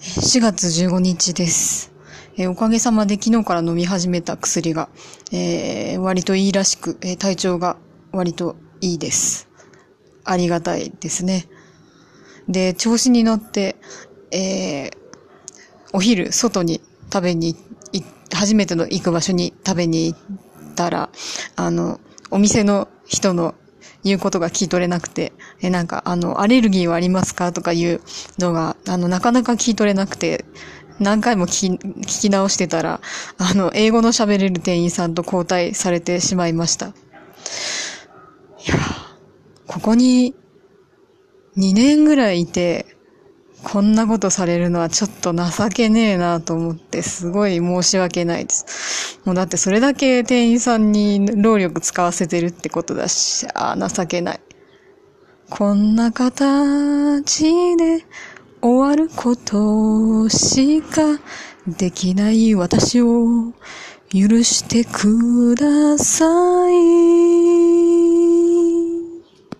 4月15日です。えーおかげさまで昨日から飲み始めた薬が、えー割といいらしく、えー体調が割といいです。ありがたいですね。で、調子に乗って、えーお昼、外に食べに初めての行く場所に食べに行ったら、あの、お店の人の言うことが聞き取れなくて、え、なんか、あの、アレルギーはありますかとかいうのが、あの、なかなか聞き取れなくて、何回も聞き聞き直してたら、あの、英語の喋れる店員さんと交代されてしまいました。いや、ここに2年ぐらいいて、こんなことされるのはちょっと情けねえなと思って、すごい申し訳ないです。もうだってそれだけ店員さんに労力使わせてるってことだし、ああ、情けない。こんな形で終わることしかできない私を許してください。